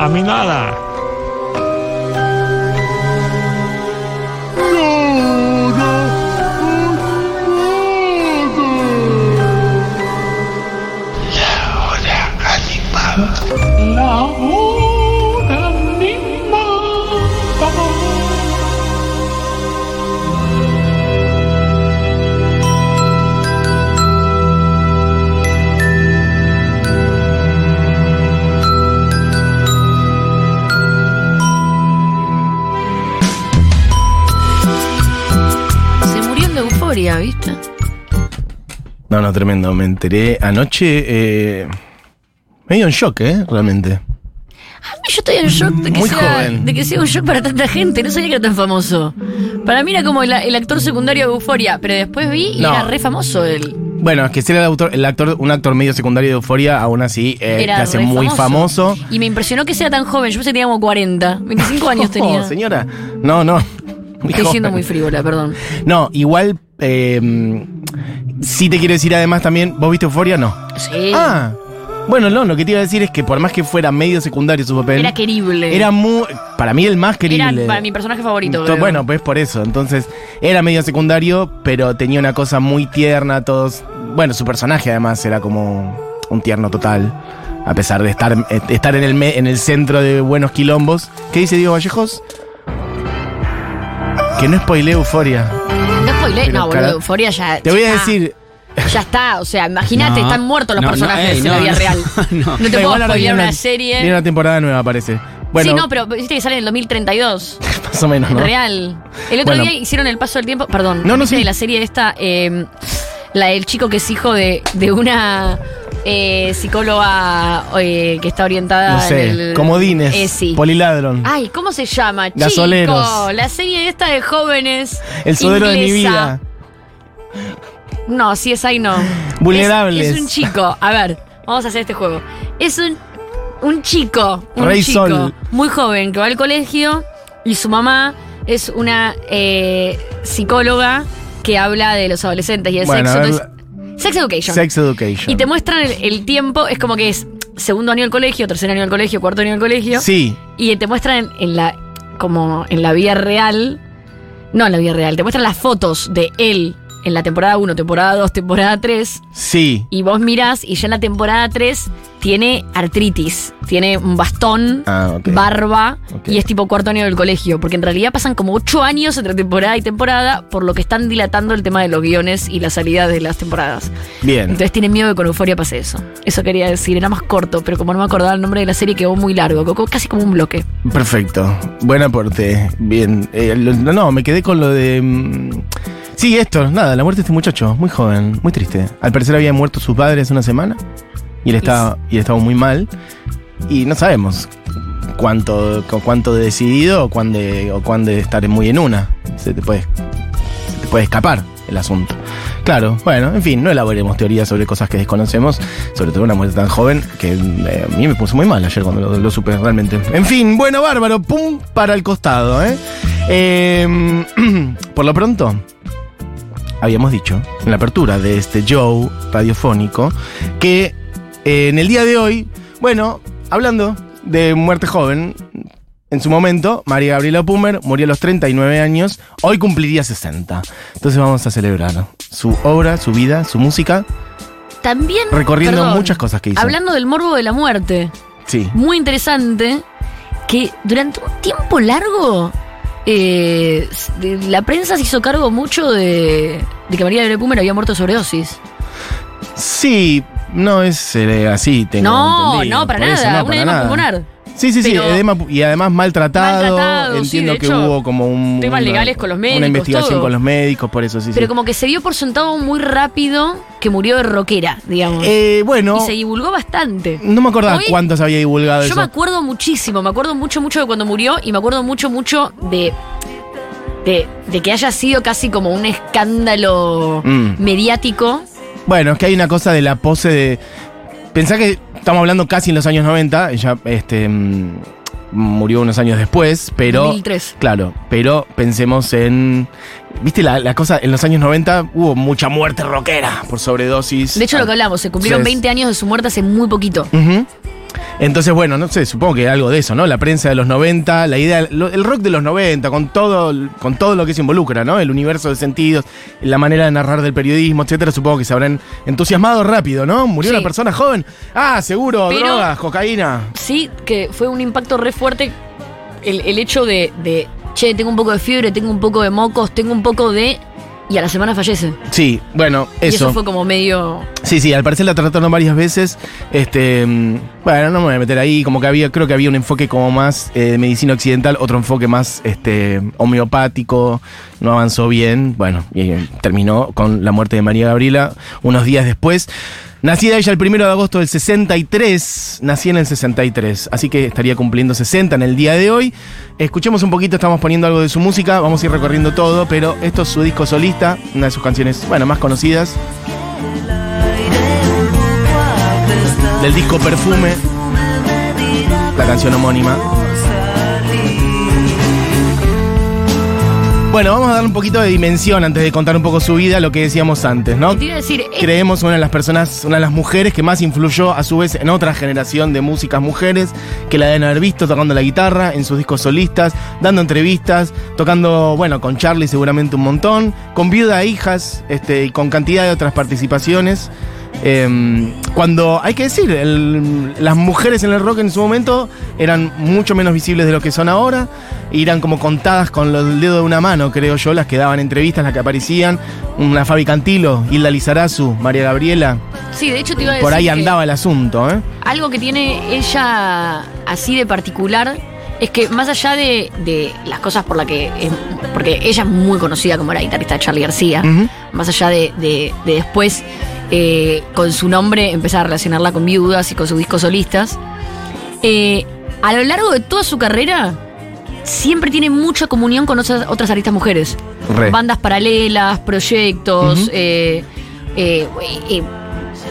A mí nada. ¿Viste? No, no, tremendo. Me enteré anoche. Eh, medio en shock, ¿eh? Realmente. Yo estoy en shock de que, Muy sea, joven. de que sea un shock para tanta gente. No sabía que era tan famoso. Para mí era como el, el actor secundario de Euforia, pero después vi y No. era re famoso él. Bueno, es que el, autor, el actor, un actor medio secundario de euforia, aún así eh, Era te hace re muy famoso. Y me impresionó que sea tan joven. Yo pensé que tenía como 40. 25 años tenía. No, señora. No, no. Muy Estoy siendo muy frívola, perdón. No, igual. Eh, sí te quiero decir además también. ¿Vos viste Euforia? No. Sí. Ah. Bueno, no, lo que te iba a decir es que por más que fuera medio secundario su papel. era querible. Era muy. Para mí el más querible. Era para mi personaje favorito. Creo. Bueno, pues por eso. Entonces, era medio secundario, pero tenía una cosa muy tierna. Todos. Bueno, su personaje además era como un tierno total. A pesar de estar, eh, estar en, el me- en el centro de buenos quilombos. ¿Qué dice Diego Vallejos? Que no spoilee Euforia. No. Pero, No, boludo. cara- Euforia ya. Te voy a está. decir. Ya está. O sea, imagínate, No. están muertos los No, no, personajes ey, en no, la vida no, real. no. No te puedo spoilear viene una Viene serie. una temporada nueva, parece. Bueno, sí, no, pero viste que sale en el 2032. más o menos, ¿no? Real. El otro Bueno. día hicieron el paso del tiempo. Perdón. No, no, ¿viste sí. La serie esta, eh, la del chico que es hijo de, de una eh, psicóloga eh, que está orientada No sé, en el. comodines, Eh, sí. poliladron. Ay, ¿cómo se llama? Gasoleros. Chico, la serie esta de jóvenes. el sodero de mi inglesa. vida. No, si es ahí no. Vulnerables. Es, es un chico. A ver, vamos a hacer este juego. Es un, un chico. Un Rey chico Sol. muy joven que va al colegio y su mamá es una psicóloga que habla de los adolescentes y el Bueno, sexo. Entonces, sex education. Sex Education. Y te muestran el, el tiempo, es como que es segundo año del colegio, tercer año del colegio, cuarto año del colegio. Sí, Y te muestran en la. como en la vida real. No en la vida real, te muestran las fotos de él en la temporada 1, temporada 2, temporada 3. sí. Y vos mirás y ya en la temporada 3 tiene artritis, tiene un bastón, Ah, ok. barba y es tipo cuarto año del colegio. Porque en realidad pasan como 8 años entre temporada y temporada, por lo que están dilatando el tema de los guiones y la salida de las temporadas. Bien. Entonces tienen miedo que con Euforia pase eso. Eso quería decir, era más corto, pero como no me acordaba el nombre de la serie quedó muy largo, casi como un bloque. Perfecto. Buen aporte. Bien. Eh, no, no, me quedé con lo de. Sí, esto, nada, la muerte de este muchacho, muy joven, muy triste. Al parecer habían muerto sus padres hace una semana y él estaba, y él estaba muy mal. Y no sabemos cuánto, cu- cuánto de decidido o cuándo, o cuándo de estar muy en una. Se te puede, se te puede escapar el asunto. Claro, bueno, en fin, no elaboremos teorías sobre cosas que desconocemos, sobre todo una muerte tan joven que eh, a mí me puso muy mal ayer cuando lo, lo supe realmente. En fin, bueno, bárbaro, pum, para el costado, ¿eh? Eh, por lo pronto, habíamos dicho en la apertura de este show radiofónico que eh, en el día de hoy, bueno, hablando de muerte joven, en su momento, María Gabriela Pumer murió a los 39 años, hoy cumpliría 60. Entonces vamos a celebrar su obra, su vida, su música, También. recorriendo perdón, muchas cosas que hizo. Hablando del morbo de la muerte, Sí. muy interesante que durante un tiempo largo eh, de- la prensa se hizo cargo mucho de, de que María Gabriela Pumer había muerto de sobredosis. Sí, no es eh, así, tengo No, entendido. no, para Por eso, nada, no, un para edema pulmonar. Sí, sí, sí, edema y además maltratado. Maltratado, Entiendo que hecho, hubo como un, temas una- legales con los médicos, Una investigación todo. con los médicos, por eso sí, Pero sí. como que se dio por sentado muy rápido que murió de rockera, digamos. Eh, bueno, y se divulgó bastante. no me acordaba Hoy- cuántos había divulgado Yo eso. me acuerdo muchísimo, me acuerdo mucho, mucho de cuando murió y me acuerdo mucho, mucho de. De, de que haya sido casi como un escándalo Mm. mediático. Bueno, es que hay una cosa de la pose de. Pensá que estamos hablando casi en los años 90, ella este, mm, murió unos años después, pero. 2003. Claro, pero pensemos en. ¿Viste la, la cosa? En los años 90 hubo mucha muerte rockera por sobredosis. De hecho, lo que hablamos, se cumplieron Entonces- 20 años de su muerte hace muy poquito. Ujú. Entonces, bueno, no sé, supongo que algo de eso, ¿no? La prensa de los 90, la idea, lo- el rock de los 90, con todo, con todo lo que se involucra, ¿no? El universo de sentidos, la manera de narrar del periodismo, etcétera, supongo que se habrán entusiasmado rápido, ¿no? Murió Sí. una persona joven. Ah, seguro, Pero- drogas, cocaína. Sí, que fue un impacto re fuerte el, el hecho de, de, che, tengo un poco de fiebre, tengo un poco de mocos, tengo un poco de... Y a la semana fallece. Sí, bueno, Y eso eso. fue como medio... Sí, sí, al parecer la trataron varias veces. Este, mm, bueno, no me voy a meter ahí. Como que había, creo que había un enfoque como más eh, de medicina occidental, otro enfoque más este, homeopático. No avanzó bien. Bueno, y eh, terminó con la muerte de María Gabriela unos días después. Nacida ella el primero de agosto del 63, nací en el 63, así que estaría cumpliendo 60 en el día de hoy. Escuchemos un poquito, estamos poniendo algo de su música, vamos a ir recorriendo todo, pero esto es su disco solista, una de sus canciones, bueno, más conocidas. del disco Perfume, la canción homónima. Bueno, vamos a darle un poquito de dimensión antes de contar un poco su vida, lo que decíamos antes, ¿no? Te iba a decir, eh, Creemos una de las personas, una de las mujeres que más influyó a su vez en otra generación de músicas mujeres, que la deben haber visto tocando la guitarra en sus discos solistas, dando entrevistas, tocando, bueno, con Charlie seguramente un montón, con viuda e hijas, este, y con cantidad de otras participaciones. Eh, cuando, hay que decir, el- las mujeres en el rock en su momento eran mucho menos visibles de lo que son ahora, y eran como contadas con los dedos de una mano, creo yo, las que daban entrevistas, las que aparecían, una Fabi Cantilo, Hilda Lizarazu, María Gabriela, sí, de hecho te iba a decir por ahí andaba el asunto, ¿eh? algo que tiene ella así de particular es que más allá de, de las cosas por las que... es- porque ella es muy conocida como la guitarrista de Charlie García, más allá de, de- de después eh, con su nombre empezar a relacionarla con viudas y con sus discos solistas, eh, a lo largo de toda su carrera siempre tiene mucha comunión con otras, otras artistas mujeres. Re. Bandas paralelas, proyectos, eh, eh,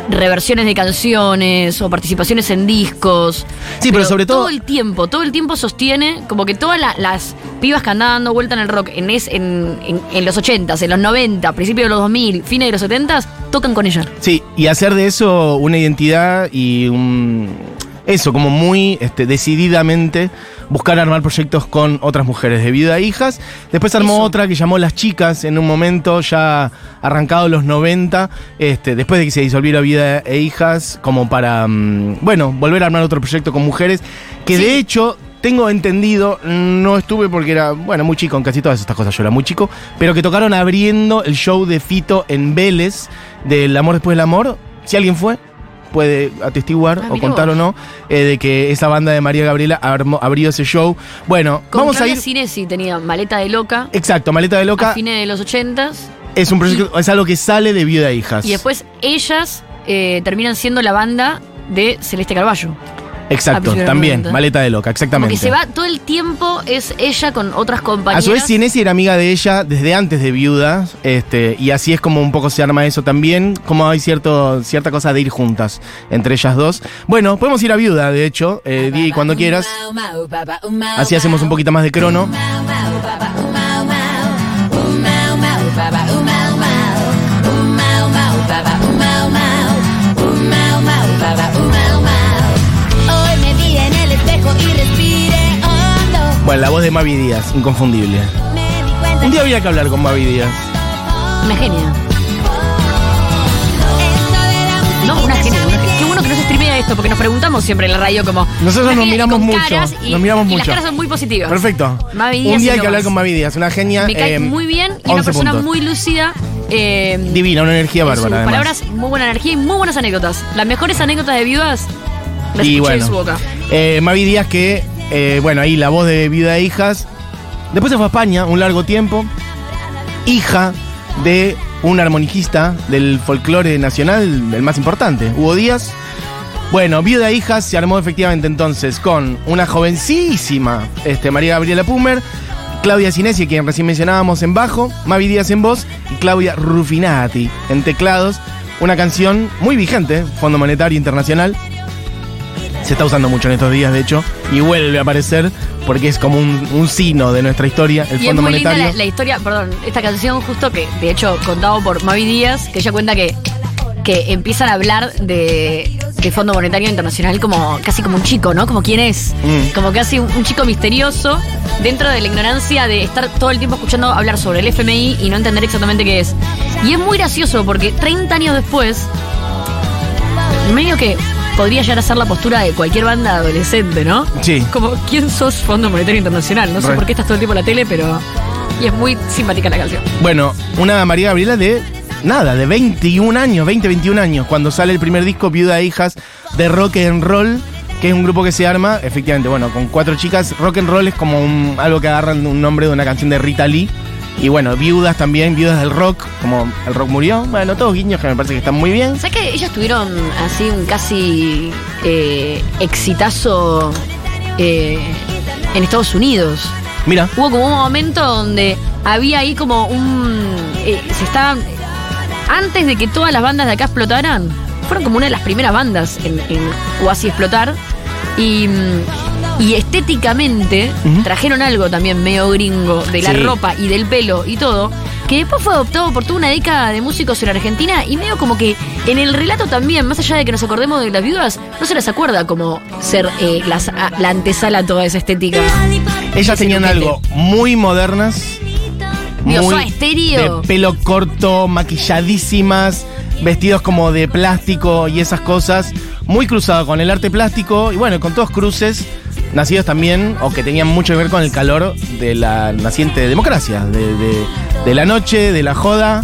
reversiones de canciones o participaciones en discos. Sí, pero sobre todo- Todo el tiempo, todo el tiempo sostiene como que todas la- las pibas que andan dando vuelta en el rock en, es, en, en- en los 80s, en los 90, principios de los 2000, fines de los 70s, tocan con ella. Sí, y hacer de eso una identidad y un. Eso, como muy este, decididamente buscar armar proyectos con otras mujeres de vida e hijas. Después armó Eso. otra que llamó Las Chicas en un momento ya arrancado los 90, este, después de que se disolviera Vida e Hijas, como para, mm, bueno, volver a armar otro proyecto con mujeres, que Sí. de hecho tengo entendido, no estuve porque era, bueno, muy chico en casi todas estas cosas, yo era muy chico, pero que tocaron abriendo el show de Fito en Vélez, del Amor después del Amor. Si alguien fue, puede atestiguar Ah, o contar vos. o no, eh, de que esa banda de María Gabriela armó- abrió ese show. Bueno, Con vamos a Claudia ir... Cinesi tenía Maleta de Loca Exacto, Maleta de a Loca fines de los 80s es un proyecto, es algo que sale de Viuda e Hijas. y después ellas eh, terminan siendo la banda de Celeste Carballo. A Exacto, también, 90. Maleta de Loca, Como exactamente. que se va todo el tiempo, es ella con otras A compañeras. su vez, Cienesi era amiga de ella desde antes de viuda, este, y así es como un poco se arma eso también, como hay cierto, cierta cosa de ir juntas entre ellas dos. Bueno, podemos ir a viuda, de hecho, eh, Di, cuando quieras. Así hacemos un poquito más de crono. Espejo y respiré hondo. Bueno, la voz de Mavi Díaz, inconfundible. Un día había que hablar con Mavi Díaz. Una genia. No, una genia. me una genia. Qué bueno que no se streamea esto, porque nos preguntamos siempre en la radio como... Nosotros nos miramos mucho, y- nos miramos y las mucho. caras son muy positivas. Perfecto. Mavi Díaz Un día hay que hablar con Mavi Díaz, una genia. Me cae eh, muy bien y una 11 persona puntos. muy lúcida. eh, Divina, una energía bárbara, además. palabras, muy buena energía y muy buenas anécdotas. Las mejores anécdotas de viudas las Y escuché bueno, de su boca. Eh, Mavi Díaz que, eh, bueno, ahí la voz de Vida e Hijas. Después se fue a España un largo tiempo. Hija de un armoniquista del folclore nacional, el más importante, Hugo Díaz. Bueno, Viuda e Hijas se armó efectivamente entonces con una jovencísima este, María Gabriela Pumer, Claudia Cinesi, quien recién mencionábamos en bajo, Mavi Díaz en voz y Claudia Rufinati en teclados. Una canción muy vigente, Fondo Monetario Internacional. Se está usando mucho en estos días, de hecho, y vuelve a aparecer porque es como un, un sino de nuestra historia, el Y es Fondo muy Monetario. linda la, la historia, perdón, esta canción justo que, de hecho, contado por Mavi Díaz, que ella cuenta que, que empiezan a hablar de, de Fondo Monetario Internacional como casi como un chico, ¿no? Como quién es. Mm. Como casi un, un chico misterioso dentro de la ignorancia de estar todo el tiempo escuchando hablar sobre el FMI y no entender exactamente qué es. Y es muy gracioso porque 30 años después, medio que podría llegar a ser la postura de cualquier banda adolescente, ¿no? Sí. Como, ¿quién sos Fondo Monetario Internacional? No sé Re. por qué estás todo el tiempo en la tele, pero... Y es muy simpática la canción. Bueno, una María Gabriela de nada, de 21 años, 20, 21 años, cuando sale el primer disco Viuda e Hijas de Rock and Roll, que es un grupo que se arma, efectivamente, bueno, con cuatro chicas. Rock and Roll es como un- algo que agarran un nombre de una canción de Rita Lee. Y bueno, viudas también, viudas del rock, como el rock murió. Bueno, todos guiños que me parece que están muy bien. ¿Sabes que ellos tuvieron así un casi eh, exitazo eh, en Estados Unidos? Mira, Hubo como un momento donde había ahí como un. eh, se estaban. Antes de que todas las bandas de acá explotaran, fueron como una de las primeras bandas en, en o así explotar. Y, mm, y estéticamente trajeron algo también medio gringo de la Sí. ropa y del pelo y todo, que después fue adoptado por toda una década de músicos en Argentina y medio como que en el relato también, más allá de que nos acordemos de las viudas, no se les acuerda como ser eh, las- a- la antesala a toda esa estética. ellas tenían algo muy modernas. Muy Soda Stereo. de pelo corto, maquilladísimas, vestidos como de plástico y esas cosas. Muy cruzado con el arte plástico y bueno, con todos cruces nacidos también o que tenían mucho que ver con el calor de la naciente democracia, de, de- de la noche, de la joda,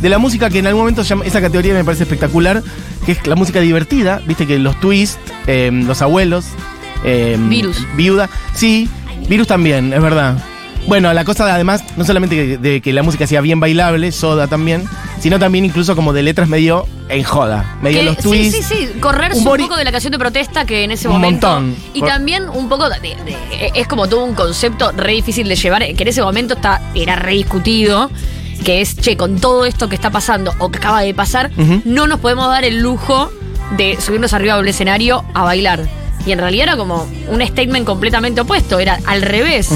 de la música que en algún momento llama- esa categoría me parece espectacular, que es la música divertida, viste que los twists, eh, los abuelos, eh, Virus. viuda, sí, virus también, es verdad. Bueno, la cosa de, además, no solamente que- de que la música sea bien bailable, soda también, sino también incluso como de letras medio en joda, medio Que- los sí, twists. sí, sí, correrse un poco de la canción de protesta que en ese Un momento. montón. Y Por- también un poco de, de- es como todo un concepto re difícil de llevar, que en ese momento está, era re discutido. Que es, che, con todo esto que está pasando o que acaba de pasar, no nos podemos dar el lujo de subirnos arriba del escenario a bailar. Y en realidad era como un statement completamente opuesto, era al revés.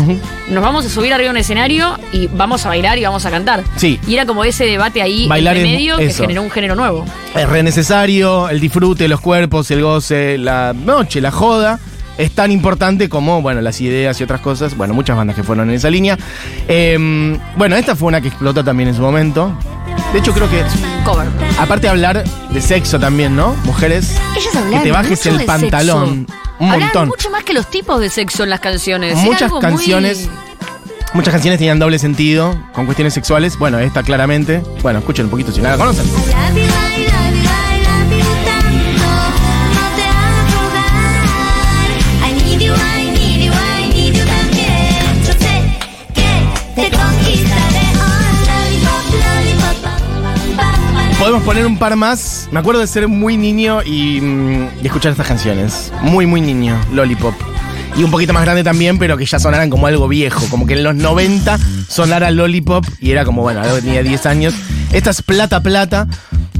Nos vamos a subir arriba de un escenario y vamos a bailar y vamos a cantar. Sí. Y era como ese debate ahí Bailar en medio que generó un género nuevo. Es re necesario, el disfrute, los cuerpos, el goce, la noche, la joda. Es tan importante como, bueno, las ideas y otras cosas. Bueno, muchas bandas que fueron en esa línea. Eh, bueno, esta fue una que explotó también en su momento. De hecho, creo que, Cover. aparte de hablar de sexo también, ¿no? Mujeres, Ellas que hablaban te bajes mucho el de pantalón. sexo. Un montón. mucho más que los tipos de sexo en las canciones. Muchas muy- canciones. Muchas canciones tenían doble sentido, con cuestiones sexuales. Bueno, esta claramente. Bueno, escuchen un poquito si no la conocen. Podemos poner un par más. Me acuerdo de ser muy niño y, mm, escuchar estas canciones. Muy, muy niño. Lollipop. Y un poquito más grande también, pero que ya sonaran como algo viejo. Como que en los 90 sonara Lollipop y era como, bueno, algo tenía 10 años. Esta es Plata Plata.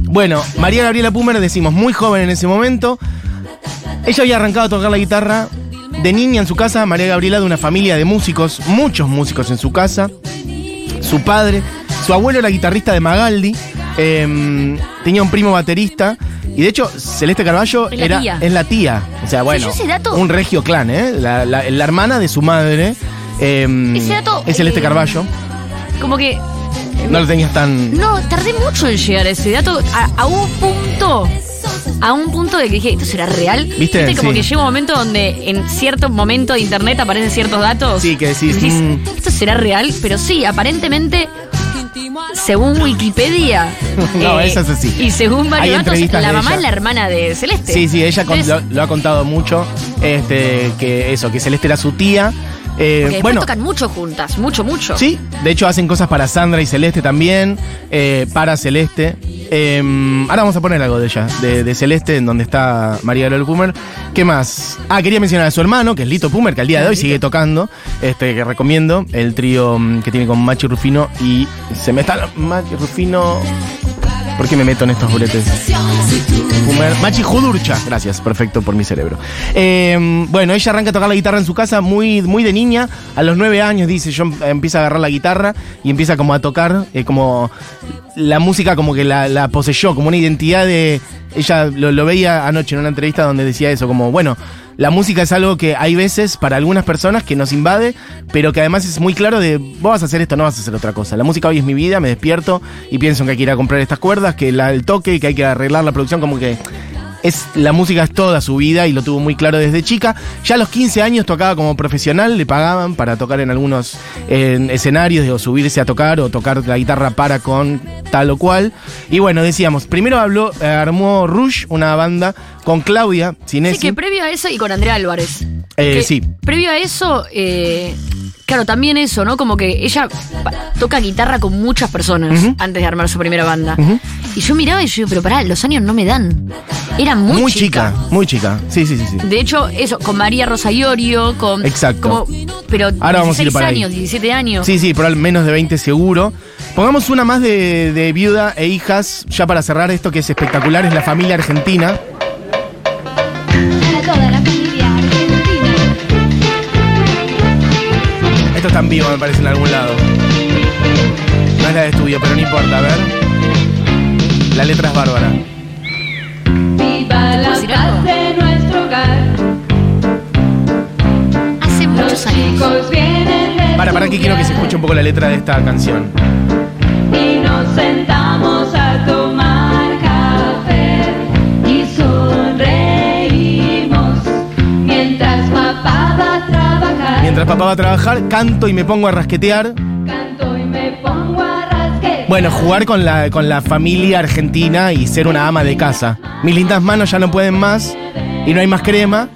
Bueno, María Gabriela Pumer, decimos, muy joven en ese momento. Ella había arrancado a tocar la guitarra de niña en su casa. María Gabriela de una familia de músicos, muchos músicos en su casa su padre, su abuelo era guitarrista de Magaldi, eh, tenía un primo baterista y de hecho Celeste Carballo Es la era tía. es la tía, o sea bueno, un regio clan, ¿eh? la, la- la hermana de su madre eh, Ese dato, es Celeste eh, Carballo, Como que. no lo tenías tan No, tardé mucho en llegar a ese dato. A, a un punto. A un punto de que dije, ¿esto será real? ¿Viste? Como Sí. que llega un momento donde en cierto momento de internet aparecen ciertos datos. Sí, que decís, y mm. ¿esto será real? Pero sí, aparentemente, según Wikipedia. No, eso es así. Y según datos, entrevistas la mamá es la hermana de Celeste. Sí, sí, ella con- lo, lo ha contado mucho, este, que eso, que Celeste era su tía. eh, porque después bueno, tocan mucho juntas, mucho, mucho. Sí, de hecho hacen cosas para Sandra y Celeste también, eh, para Celeste. Eh, ahora vamos a poner algo de ella, de, de Celeste, en donde está María Gabriela Pumer. ¿Qué más? Ah, quería mencionar a su hermano, que es Lito Pumer, que al día de hoy sigue tocando, este, que recomiendo, el trío mm, que tiene con Machi Rufino y se me está Machi Rufino... ¿Por qué me meto en estos boletes? Machi Judurcha, gracias, perfecto por mi cerebro. Eh, bueno, ella arranca a tocar la guitarra en su casa muy, muy de niña. A los nueve años dice, yo em- empieza a agarrar la guitarra y empieza como a tocar, eh, como la música como que la, la poseyó, como una identidad de, ella lo, veía anoche en una entrevista donde decía eso, como, bueno, la música es algo que hay veces para algunas personas que nos invade, pero que además es muy claro de, vos vas a hacer esto, no vas a hacer otra cosa. La música hoy es mi vida, me despierto y pienso que hay que ir a comprar estas cuerdas, que la, el toque que hay que arreglar la producción, como que es la música es toda su vida y lo tuvo muy claro desde chica. Ya a los 15 años tocaba como profesional, le pagaban para tocar en algunos en escenarios, o subirse a tocar o tocar la guitarra para con tal o cual. Y bueno, decíamos, primero habló, eh, armó Rush, una banda con Claudia Sinesi. Sí, que previo a eso y con Andrea Álvarez. Eh, sí. Previo a eso, eh, claro, también eso, ¿no? Como que ella toca guitarra con muchas personas antes de armar su primera banda. Y yo miraba y yo, pero pará, los años no me dan. Era muy, Muy, chica. muy chica. Sí, sí, sí, sí. De hecho, eso, con María Rosa Iorio, con. Exacto. Como, pero Ahora vamos a ir 16 para ahí. años, 17 años. Sí, sí, por al menos de 20 seguro. Pongamos una más de, de viuda e hijas, ya para cerrar esto que es espectacular, es la familia argentina. Está en vivo, me parece, en algún lado. No es la de estudio, pero no importa, a ver. La letra es bárbara. Viva la decir algo? paz de nuestro hogar. Hace muchos años. Chicos vienen de Para, para que quiero que se escuche un poco la letra de esta canción. Mientras papá va a trabajar, canto y me pongo a rasquetear. Canto y me pongo a rasquetear. Bueno, jugar con la, con la familia argentina y ser una ama de casa. Mis lindas manos ya no pueden más y no hay más crema.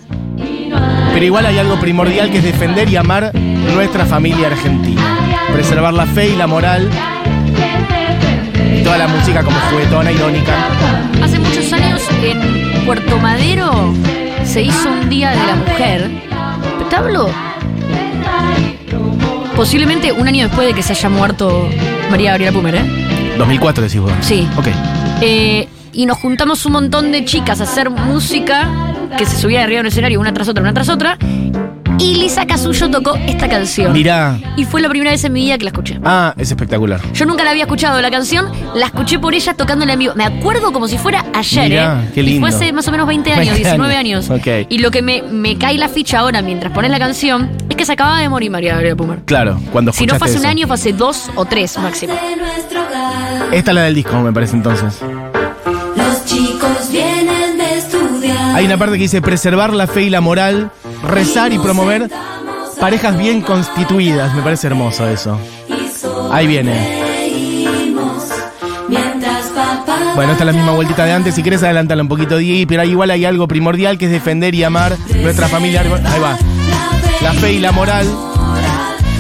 Pero igual hay algo primordial que es defender y amar nuestra familia argentina. Preservar la fe y la moral y toda la música como juguetona, irónica. Hace muchos años en Puerto Madero se hizo un Día de la Mujer. Te hablo posiblemente un año después de que se haya muerto María Gabriela Pumer, ¿eh? 2004 decís vos. Sí. Ok. Eh, y nos juntamos un montón de chicas a hacer música que se subía de arriba en un escenario una tras otra, una tras otra. Y Lisa Casullo tocó esta canción. Mirá. Y fue la primera vez en mi vida que la escuché. Ah, es espectacular. Yo nunca la había escuchado la canción, la escuché por ella tocándola en vivo. Me acuerdo como si fuera ayer, Mirá, ¿eh? qué Y lindo. fue hace más o menos 20 años, 20 19 años. años, ok. Y lo que me, me cae la ficha ahora mientras pones la canción es que se acababa de morir María Gabriela Pumer. Claro, cuando Si no fue hace un año, fue hace dos o tres máximo. Esta es la del disco, me parece entonces. Los chicos vienen de estudiar. Hay una parte que dice preservar la fe y la moral, rezar y promover parejas bien constituidas. Me parece hermoso eso. Ahí viene. Bueno, esta es la misma vueltita de antes. Si quieres adelantarla un poquito, Diego, pero igual hay algo primordial que es defender y amar nuestra familia. Ahí va. La fe y la moral.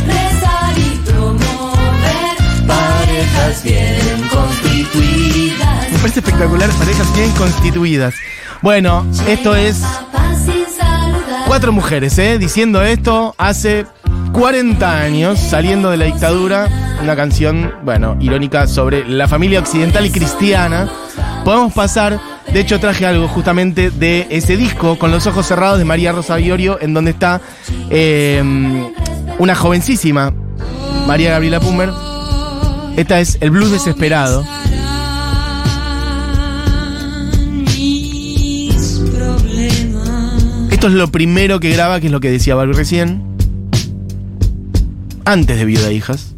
rezar y promover Parejas bien constituidas. Me parece espectacular, parejas bien constituidas. Bueno, esto es cuatro mujeres, ¿eh? Diciendo esto hace 40 años, saliendo de la dictadura. Una canción, bueno, irónica sobre la familia occidental y cristiana. Podemos pasar, de hecho traje algo justamente de ese disco, Con los ojos cerrados, de María Rosa Viorio, en donde está eh, una jovencísima María Gabriela Pumer. Esta es El Blues Desesperado. Esto es lo primero que graba, que es lo que decía Barbie recién. Antes de Viuda e Hijas.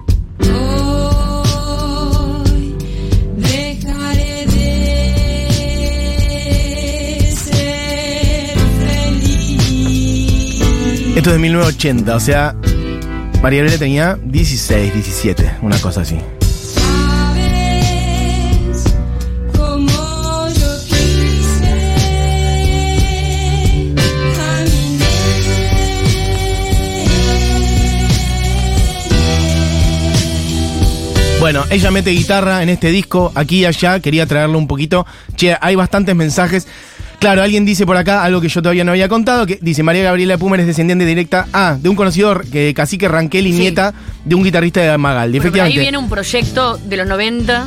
Esto es de 1980, o sea, María Gabriela tenía 16, 17, una cosa así. Bueno, ella mete guitarra en este disco, aquí y allá, quería traerle un poquito. Che, hay bastantes mensajes. Claro, alguien dice por acá algo que yo todavía no había contado, que dice María Gabriela Pumer es descendiente directa ah, de un conocido que cacique Ranquel y Sí. nieta de un guitarrista de Magaldi. Bueno, pero ahí viene un proyecto de los 90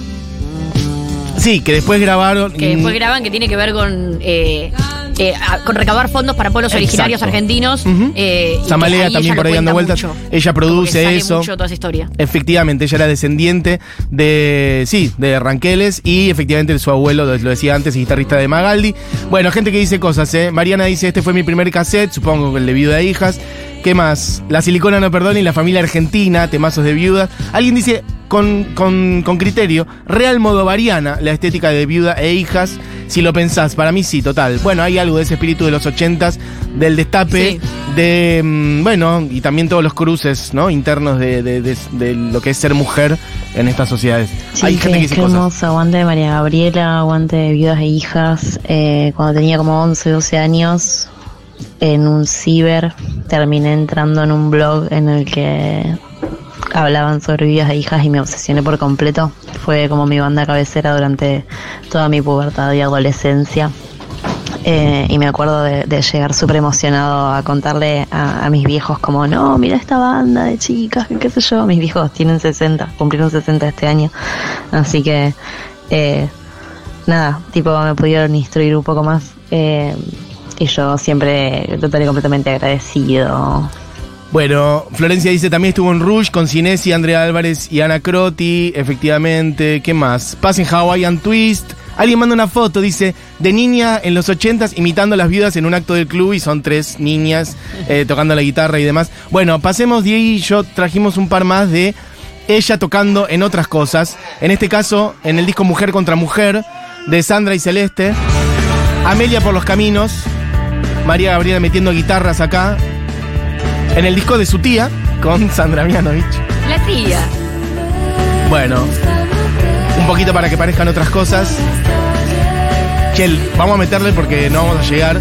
Sí, que después grabaron. que después graban, que tiene que ver con, eh, eh, a- con recabar fondos para pueblos Exacto. originarios argentinos. Ujú. eh, y que Zamalea ahí también por ahí dando cuenta vueltas. mucho. Ella Como que produce sale eso. mucho toda esa historia. Efectivamente, ella era descendiente de, sí, de Ranqueles y efectivamente su abuelo, lo lo decía antes, es guitarrista de Magaldi. Bueno, gente que dice cosas, ¿eh? Mariana dice, este fue mi primer cassette, supongo que el de Viuda de Hijas. ¿Qué más? La silicona no perdona y la familia argentina, temazos de viudas. Alguien dice, con, con, con criterio, real modo variana, la estética de viuda e hijas. Si lo pensás, para mí sí, total. Bueno, hay algo de ese espíritu de los ochentas, del destape, Sí. de, mm, bueno, y también todos los cruces, ¿no? Internos de, de- de- de lo que es ser mujer en estas sociedades. Sí, hay gente que dice cosas. hermoso. Aguante de María Gabriela, aguante de viudas e hijas. Eh, cuando tenía como 11, 12 años, en un ciber, terminé entrando en un blog en el que hablaban sobre viudas e hijas y me obsesioné por completo. Fue como mi banda cabecera durante toda mi pubertad y adolescencia. Eh, y me acuerdo de, de llegar súper emocionado a contarle a, a mis viejos como, no, mira esta banda de chicas, qué sé yo. Mis viejos tienen 60, cumplieron 60 este año. Así que, eh, nada, tipo me pudieron instruir un poco más. eh, y yo siempre total y completamente agradecido. Bueno, Florencia dice también estuvo en Rush con Cinesi, Andrea Álvarez y Ana Croti, efectivamente. ¿Qué más? Paz en Hawaiian Twist. Alguien manda una foto, dice, de niña en los ochentas imitando a las viudas en un acto del club y son tres niñas eh, tocando la guitarra y demás. Bueno, pasemos, Diego y yo trajimos un par más de ella tocando en otras cosas. En este caso, en el disco Mujer contra Mujer, de Sandra y Celeste. Amelia por los caminos. María Gabriela metiendo guitarras acá. En el disco de su tía, con Sandra Mianovich. La tía. Bueno, un poquito para que parezcan otras cosas. Chel, vamos a meterle porque no vamos a llegar.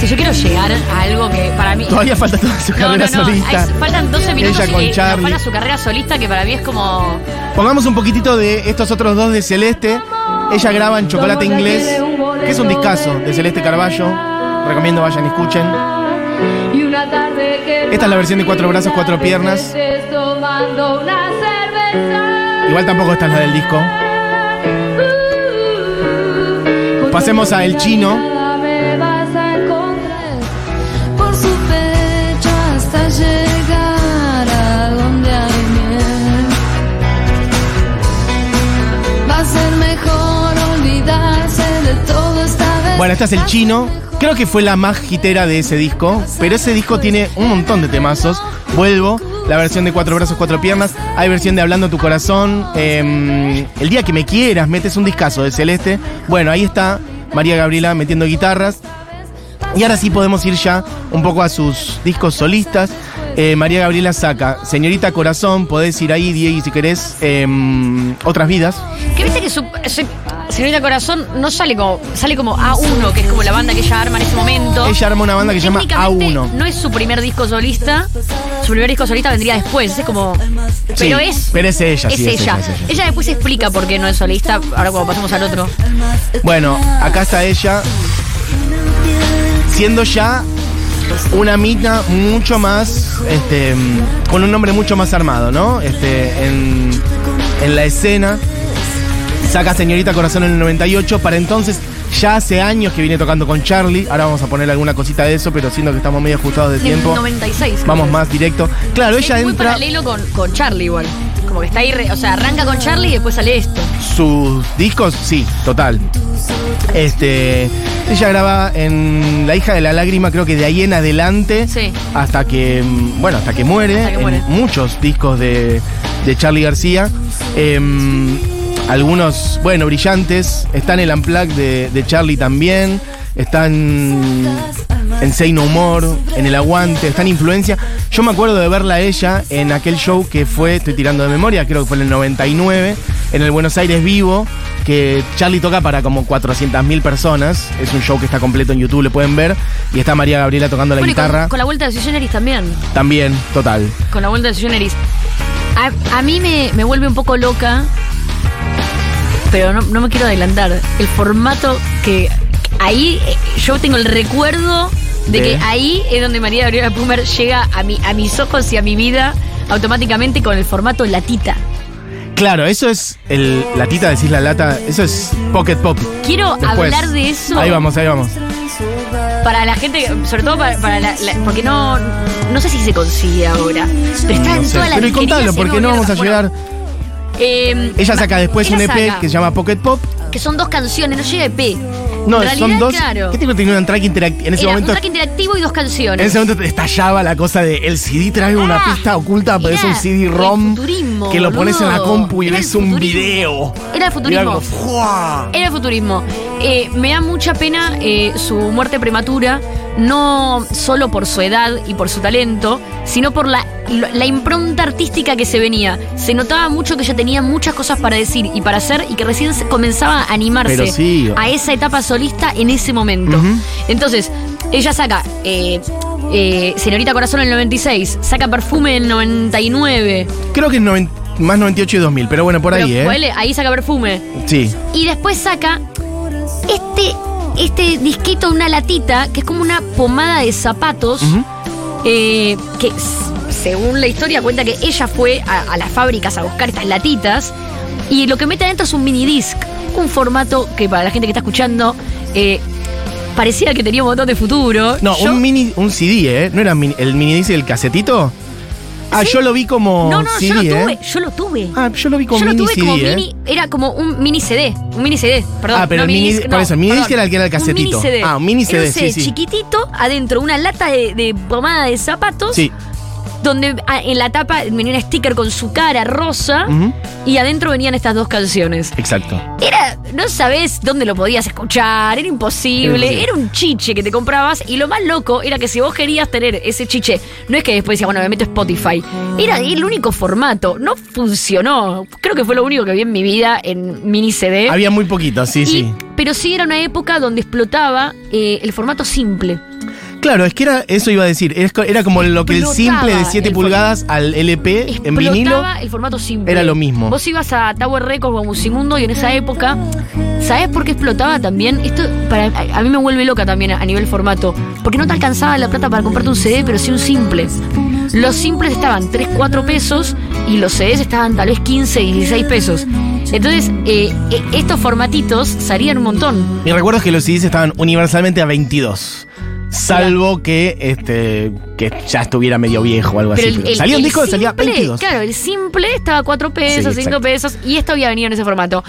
Si yo quiero llegar a algo que para mí. Todavía falta toda su No, carrera no, no. solista. hay- faltan 12 minutos Ella con y Charlie. para su carrera solista que para mí es como. Pongamos un poquitito de estos otros dos de Celeste. Ella graba en Chocolate Inglés, que es un discazo de Celeste Carballo. Recomiendo vayan y escuchen. Esta es la versión de Cuatro Brazos, Cuatro Piernas. Igual tampoco esta es la del disco. Pasemos a El Chino. Nada me vas a encontrar por su pecho hasta llegar a donde hay miel. Va a ser mejor olvidarse de todo esta vez. Bueno, esta es El Chino. Creo que fue la más hitera de ese disco, pero ese disco tiene un montón de temazos. Vuelvo, la versión de Cuatro Brazos, Cuatro Piernas. Hay versión de Hablando tu Corazón. em, el día que me quieras, metes un discazo de Celeste. Bueno, ahí está María Gabriela metiendo guitarras. Y ahora sí podemos ir ya un poco a sus discos solistas. Eh, María Gabriela saca Señorita Corazón, podés ir ahí, Diego, si querés, em, Otras Vidas. Que viste que su, su- Señorita Corazón no sale como. Sale como A1, que es como la banda que ella arma en ese momento. Ella arma una banda que se llama Técnicamente, A1. No es su primer disco solista. Su primer disco solista vendría después. Es como. Pero Sí, es. pero es ella, Es sí, es ella. ella, es ella. Ella después explica por qué no es solista. Ahora cuando pasamos al otro. Bueno, acá está ella siendo ya una mina mucho más, este, con un nombre mucho más armado, ¿no? Este, en, en la escena. Saca Señorita Corazón en el 98. Para entonces, ya hace años que viene tocando con Charlie. Ahora vamos a poner alguna cosita de eso, pero siento que estamos medio ajustados de tiempo. 96. creo Vamos más directo. Claro, ella Es muy entra. paralelo con, con Charlie igual. Como que está ahí. re- o sea, arranca con Charlie y después sale esto. Sus discos, sí, total. Este. Ella graba en La hija de la lágrima, creo que de ahí en adelante. Sí. Hasta que. mm, Bueno, hasta que muere. Hasta que en muere. muchos discos de, de Charlie García. Em, algunos, bueno, brillantes. Está en el Unplugged de, de Charlie también. Están en Say No More, en El Aguante, está en Influencia. Yo me acuerdo de verla a ella en aquel show que fue, estoy tirando de memoria, creo que fue en el 99, en el Buenos Aires Vivo, que Charlie toca para como 400.000 personas. Es un show que está completo en YouTube, le pueden ver. Y está María Gabriela tocando la Bueno, y con- guitarra. Con, la vuelta de Generis también. También, total. Con la vuelta de Generis. A, a mí me, me vuelve un poco loca. Pero no, no me quiero adelantar. El formato que. Ahí yo tengo el recuerdo de De- que ahí es donde María Gabriela Pumer llega a, mi, a mis ojos y a mi vida automáticamente con el formato latita. Claro, eso es el, la tita, decís la lata, eso es pocket pop. Quiero Después. hablar de eso Ahí vamos, ahí vamos. para la gente, sobre todo para, para la, la- porque no, no sé si se consigue ahora, pero está No en sé. todas las Pero y contalo, porque no vamos a Bueno, llegar. Eh, Ella saca después un EP saca, que se llama Pocket Pop. que son dos canciones, no llega EP. No, son dos. Claro, ¿Qué tipo tenía un track interactivo? En ese era momento. un track interactivo y dos canciones. En ese momento estallaba la cosa de el CD trae una Ah, pista oculta, pero es era un CD-ROM el que lo pones en la compu y Era el ves un video. Era el futurismo. ¡fua! Era futurismo. Eh, me da mucha pena eh, su muerte prematura, no solo por su edad y por su talento, sino por la, la impronta artística que se venía. Se notaba mucho que ella tenía muchas cosas para decir y para hacer y que recién comenzaba a animarse sí. a esa etapa solista en ese momento. Entonces, ella saca eh, eh, Señorita Corazón en el 96, saca Perfume en el 99. Creo que es más 98 y 2000, pero bueno, por ahí, ¿eh? ahí saca Perfume. Sí. Y después saca este, este disquito, una latita, que es como una pomada de zapatos, eh, que según la historia cuenta que ella fue a, a las fábricas a buscar estas latitas, y lo que mete adentro es un mini disc, un formato que para la gente que está escuchando, eh, parecía que tenía un montón de futuro. No, Yo- un mini, un CD, ¿eh? ¿No era mini- el mini disc del casetito? Ah, ¿Sí? yo lo vi como No, no, CD, yo lo tuve, ¿eh? yo lo tuve. Ah, yo lo vi como yo lo mini tuve CD, como ¿eh? mini, era como un mini CD, un mini CD, perdón. Ah, pero no mini- por eso, el mini disc era el que era el casetito. Un mini CD. Ah, un mini Era CD, sí, sí. chiquitito, adentro una lata de, de pomada de zapatos, Sí. Donde ah, en la tapa venía un sticker con su cara rosa y adentro venían estas dos canciones. Exacto. Era, no sabés dónde lo podías escuchar, era imposible, Era un chiche que te comprabas y lo más loco era que si vos querías tener ese chiche, no es que después decías, bueno, me meto Spotify, era el único formato, no funcionó, creo que fue lo único que vi en mi vida en mini CD. Había muy poquito, sí, Y- sí. Pero sí era una época donde explotaba eh, el formato simple. Claro, es que era, eso iba a decir, era como lo que el simple de 7 el pulgadas al LP en vinilo. el formato simple. era lo mismo. Vos ibas a Tower Records o a Musimundo y en esa época, ¿sabés por qué explotaba también? Esto para, a, mí me vuelve loca también a, nivel formato. Porque no te alcanzaba la plata para comprarte un CD, pero sí un simple. Los simples estaban 3, 4 pesos y los CDs estaban tal vez 15, 16 pesos. Entonces, eh, eh, estos formatitos salían un montón. Mi recuerdo es que los CDs estaban universalmente a 22. Salvo que este que ya estuviera medio viejo o algo Pero así. el, el- salía un disco que salía simple, 22. Claro, el simple estaba a 4 pesos, Sí, 5 exacto. pesos, y esto había venido en ese formato.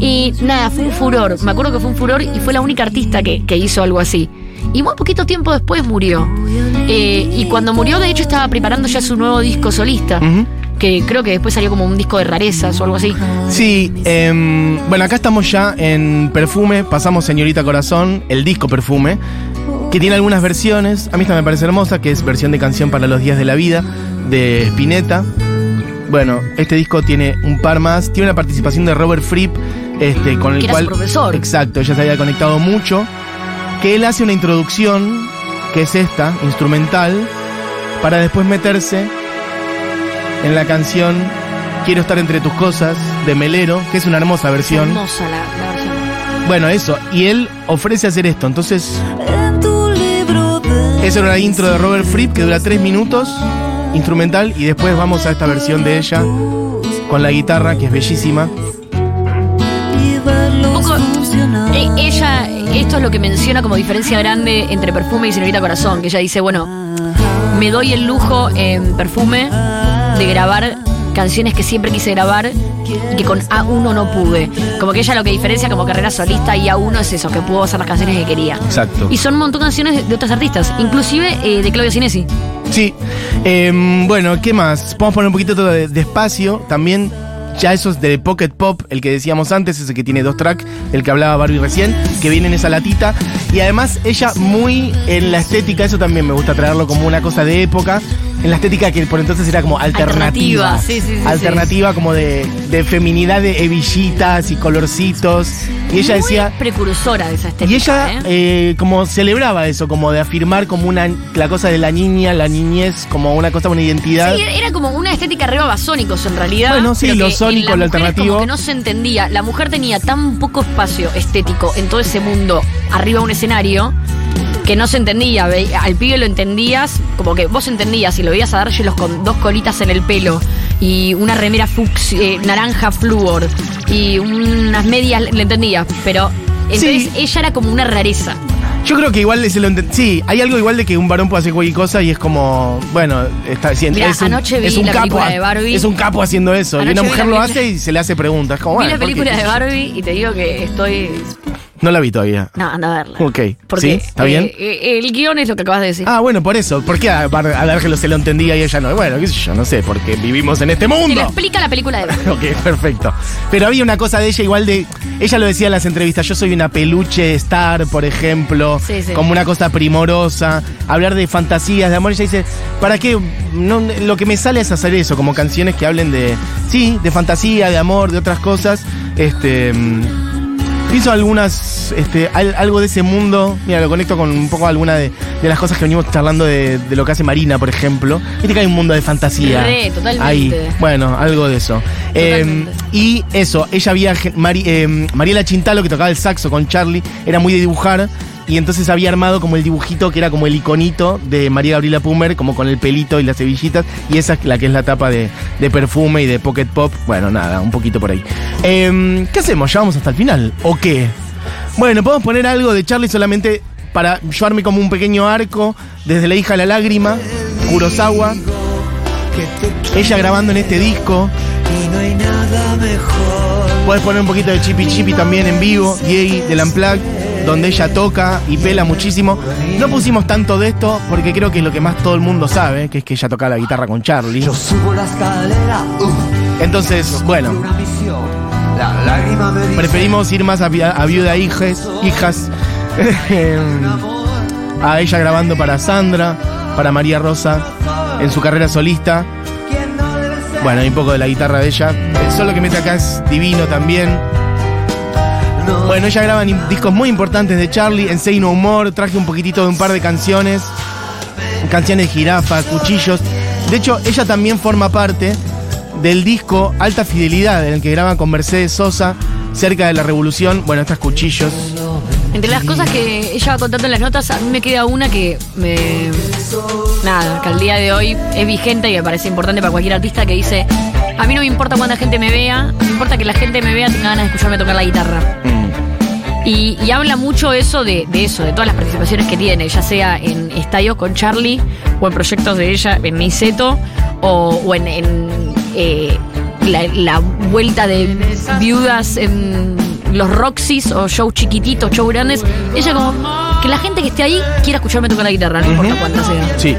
Y nada, fue un furor. Me acuerdo que fue un furor y fue la única artista que, que hizo algo así. Y muy poquito tiempo después murió. Eh, y cuando murió, de hecho, estaba preparando ya su nuevo disco solista. Que creo que después salió como un disco de rarezas o algo así. Sí, em, bueno, acá estamos ya en Perfume, pasamos Señorita Corazón, el disco Perfume, que tiene algunas versiones. A mí esta me parece hermosa, que es versión de canción para los días de la vida, de Spinetta. Bueno, este disco tiene un par más, tiene una participación de Robert Fripp, este, con el Que era cual. su profesor. Exacto, ella se había conectado mucho. Que él hace una introducción, que es esta, instrumental, para después meterse en la canción Quiero estar entre tus cosas, de Melero, que es una hermosa versión. Hermosa la, la versión. Bueno, eso, y él ofrece hacer esto, entonces. Esa era la intro de Robert Fripp, que dura tres minutos, instrumental, y después vamos a esta versión de ella, con la guitarra, que es bellísima. Eh, ella, esto es lo que menciona como diferencia grande entre perfume y señorita corazón, que ella dice, bueno, me doy el lujo en perfume de grabar canciones que siempre quise grabar que con A1 no pude. Como que ella lo que diferencia como carrera solista y A1 es eso, que pudo hacer las canciones que quería. Exacto. Y son un montón de canciones de, otros artistas, inclusive eh, de Claudio Sinesi. Sí. Em, bueno, ¿qué más? Podemos poner un poquito todo de, de espacio. También, ya esos de Pocket Pop, el que decíamos antes, ese que tiene dos tracks, el que hablaba Barbie recién, que viene en esa latita. Y además, ella muy en la estética, eso también me gusta traerlo como una cosa de época. En la estética que por entonces era como alternativa. Alternativa, sí, sí, sí, Alternativa como de, de feminidad de hebillitas y colorcitos. Y ella Muy decía. precursora de esa estética. Y ella ¿eh? eh, como celebraba eso, como de afirmar como una la cosa de la niña, la niñez, como una cosa, una identidad. Sí, era como una estética re babasónicos en realidad. Bueno, sí, lo sónico, lo alternativo. Como que no se entendía. La mujer tenía tan poco espacio estético en todo ese mundo arriba de un escenario que no se entendía. ve- Al pibe lo entendías, como que vos entendías y lo veías a D'Argelos con dos colitas en el pelo y una remera fux, eh, naranja flúor y unas medias, le entendías. Pero entonces Sí. ella era como una rareza. Yo creo que igual se lo Sí, hay algo igual de que un varón puede hacer cualquier cosa y es como, bueno, está Mirá, es un, anoche vi es un la capo, película de Barbie. es un capo haciendo eso. y una mujer lo hace y se le hace preguntas. Como, Vi bueno, la película de Barbie y te digo que estoy. No la vi todavía. No, anda a verla. Ok. Porque ¿Sí? ¿Está eh, bien? eh, el guion es lo que acabas de decir. Ah, bueno, por eso. ¿Por qué a, a D'Argelo se lo entendía y ella no? Bueno, qué sé yo, no sé, porque vivimos en este Te lo mundo. explica la película de. Ok, perfecto. Pero había una cosa de ella igual de... Ella lo decía en las entrevistas, yo soy una peluche star, por ejemplo, Sí, sí. como una cosa primorosa, hablar de fantasías, de amor. Ella dice, ¿para qué? No, lo que me sale es hacer eso, como canciones que hablen de, sí, de fantasía, de amor, de otras cosas. Este... Pienso algunas, este, al- algo de ese mundo, mira, lo conecto con un poco alguna de, de las cosas que venimos charlando de, de lo que hace Marina, por ejemplo. Viste que hay un mundo de fantasía. Re, totalmente. Ahí, bueno, algo de eso. Eh, y eso, ella había, Mari- eh, Mariela Chintalo, que tocaba el saxo con Charlie, era muy de dibujar. Y entonces había armado como el dibujito que era como el iconito de María Gabriela Pumer, como con el pelito y las cebillitas. Y esa es la que es la tapa de, de perfume y de pocket pop. Bueno, nada, un poquito por ahí. Eh, ¿Qué hacemos? ¿Ya vamos hasta el final? ¿O qué? Bueno, podemos poner algo de Charlie solamente para llevarme como un pequeño arco desde La hija de la lágrima, Kurosawa, ella grabando en este disco. Puedes poner un poquito de Chippy Chippy también en vivo, Diego del Unplugged, donde ella toca y pela muchísimo. No pusimos tanto de esto porque creo que es lo que más todo el mundo sabe, que es que ella toca la guitarra con Charlie. Yo subo la escalera, uh, Entonces, bueno. La me preferimos ir más a, vi- a viuda hijas, hijas. a ella grabando para Sandra, para María Rosa, en su carrera solista. Bueno, hay un poco de la guitarra de ella. El solo que mete acá es divino también. No, Bueno, ella graba en discos muy importantes de Charlie, en Say No More, traje un poquitito de un par de canciones, canciones de jirafa, cuchillos. De hecho, ella también forma parte del disco Alta Fidelidad, en el que graba con Mercedes Sosa, cerca de la Revolución. Bueno, estas cuchillos. Entre las cosas que ella va contando en las notas, a mí me queda una que me. Nada, que al día de hoy es vigente y me parece importante para cualquier artista que dice: A mí no me importa cuánta gente me vea, me importa que la gente me vea, tenga ganas de escucharme tocar la guitarra. Y, y habla mucho eso de, de eso, de todas las participaciones que tiene, ya sea en estadios con Charlie o en proyectos de ella en Niceto o, o en, en, eh, la, la vuelta de viudas en los Roxys o shows chiquititos, shows grandes. Ella como que la gente que esté ahí quiera escucharme tocar la guitarra, no importa cuánta sea. Sí.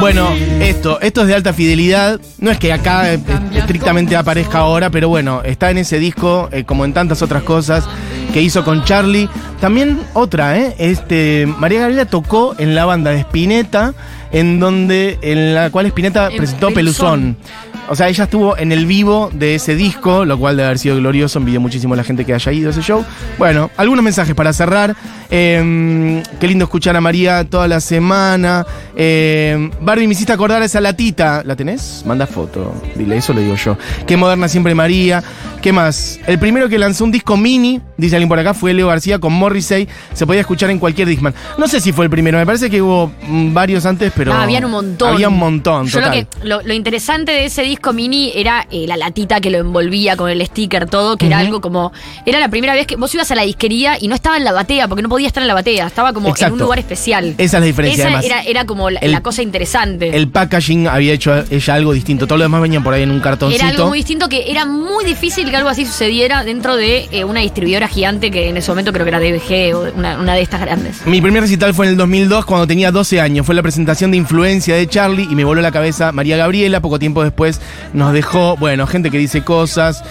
Bueno, esto, esto es de alta fidelidad. No es que acá eh, estrictamente aparezca ahora, pero bueno, está en ese disco, eh, como en tantas otras cosas que hizo con Charlie. También otra, ¿eh? Este, María Gabriela tocó en la banda de Spinetta, en donde, en la cual Spinetta En presentó Peluzón. Peluzón. O sea, ella estuvo en el vivo de ese disco, lo cual debe haber sido glorioso. Envidio muchísimo a la gente que haya ido a ese show. Bueno, algunos mensajes para cerrar. Eh, qué lindo escuchar a María toda la semana. Eh, Barbie, me hiciste acordar a esa latita. ¿La tenés? Manda foto. Dile, eso lo digo yo. Qué moderna siempre María. ¿Qué más? El primero que lanzó un disco mini, dice alguien por acá, fue Leo García con Morrissey. Se podía escuchar en cualquier Discman. No sé si fue el primero, me parece que hubo varios antes, pero. Ah, habían un montón. Había un montón, Yo lo, total. que, lo, lo interesante de ese disco mini era eh, la latita que lo envolvía con el sticker, todo, que era algo como. Era la primera vez que vos ibas a la disquería y no estaba en la batea, porque no podía estar en la batea, estaba como en un lugar especial. Esa es la diferencia, Esa además. era, era como la, El- la cosa interesante. El packaging había hecho ella algo distinto. Todo lo demás venía por ahí en un cartoncito. Era algo muy distinto que era muy difícil que algo así sucediera dentro de eh, una distribuidora gigante que en ese momento creo que era DBG o una, una de estas grandes. Mi primer recital fue en el 2002 cuando tenía 12 años. Fue la presentación de Influencia de Charlie y me voló la cabeza María Gabriela. Poco tiempo después nos dejó, bueno, gente que dice cosas.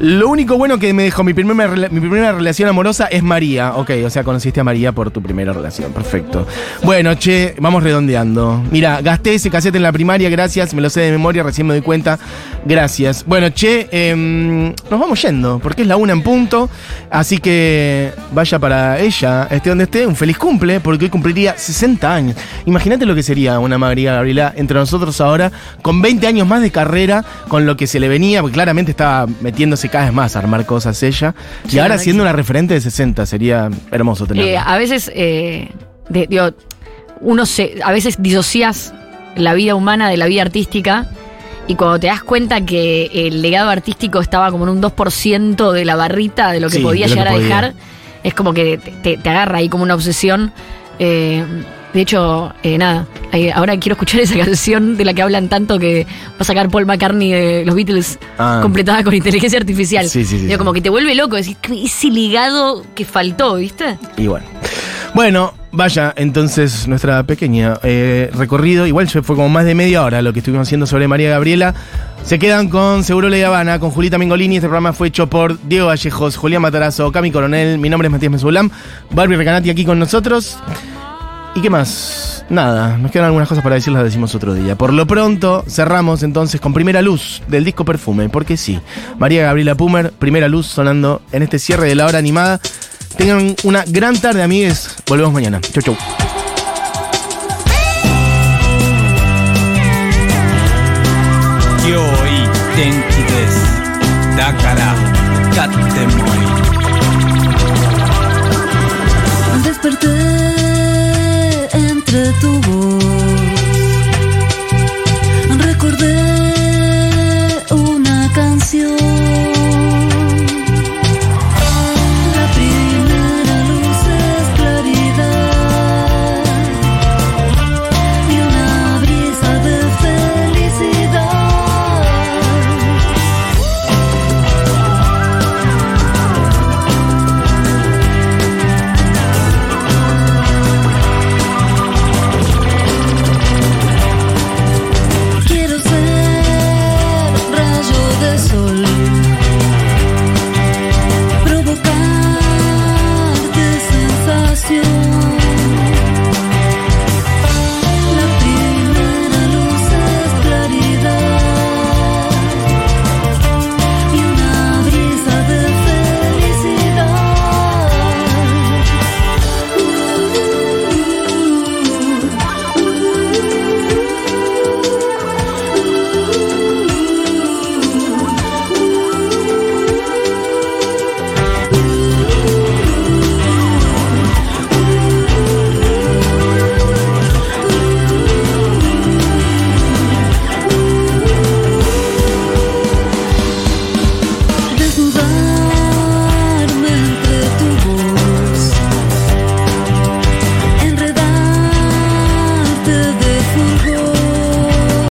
Lo único bueno que me dejó mi primera, relación amorosa es María. Ok, o sea, conociste a María por tu primera relación. Perfecto. Bueno, che, vamos redondeando. Mira, gasté ese casete en la primaria, gracias. Me lo sé de memoria, recién me doy cuenta. Gracias. Bueno, che, em, nos vamos yendo porque es la una en punto. Así que vaya para ella, esté donde esté, un feliz cumple, porque hoy cumpliría 60 años. Imagínate lo que sería una María Gabriela entre nosotros ahora, con 20 años más de carrera, con lo que se le venía, porque claramente estaba metiéndose cada vez más armar cosas ella. Y Sí, ahora siendo una referente de 60, sería hermoso tenerla. Eh, a veces, eh, de- digo, uno se, a veces disocias la vida humana de la vida artística y cuando te das cuenta que el legado artístico estaba como en un 2% de la barrita de lo que Sí, podía de lo que llegar a dejar, es como que te agarra ahí como una obsesión. Eh, de hecho, eh, nada, eh, ahora quiero escuchar esa canción de la que hablan tanto que va a sacar Paul McCartney de los Beatles Ah. completada con inteligencia artificial. Sí, sí, sí, Digo, sí. como que te vuelve loco, decir, ese legado que faltó, ¿viste? Y bueno. Bueno, vaya, entonces nuestra pequeña eh, recorrido, igual fue como más de media hora lo que estuvimos haciendo sobre María Gabriela. Se quedan con Seguro La Habana, con Julita Mengolini. Este programa fue hecho por Diego Vallejos, Julián Matarazo, Cami Coronel. Mi nombre es Matías Mesulam. Barbie Recanati aquí con nosotros. ¿Y qué más? Nada, nos quedan algunas cosas para decir, las decimos otro día. Por lo pronto, cerramos entonces con Primera Luz del disco Perfume, porque sí, María Gabriela Pumer, Primera Luz sonando en este cierre de la hora animada. Tengan una gran tarde, amigues. Volvemos mañana. Chau, chau. Desperté perdoou.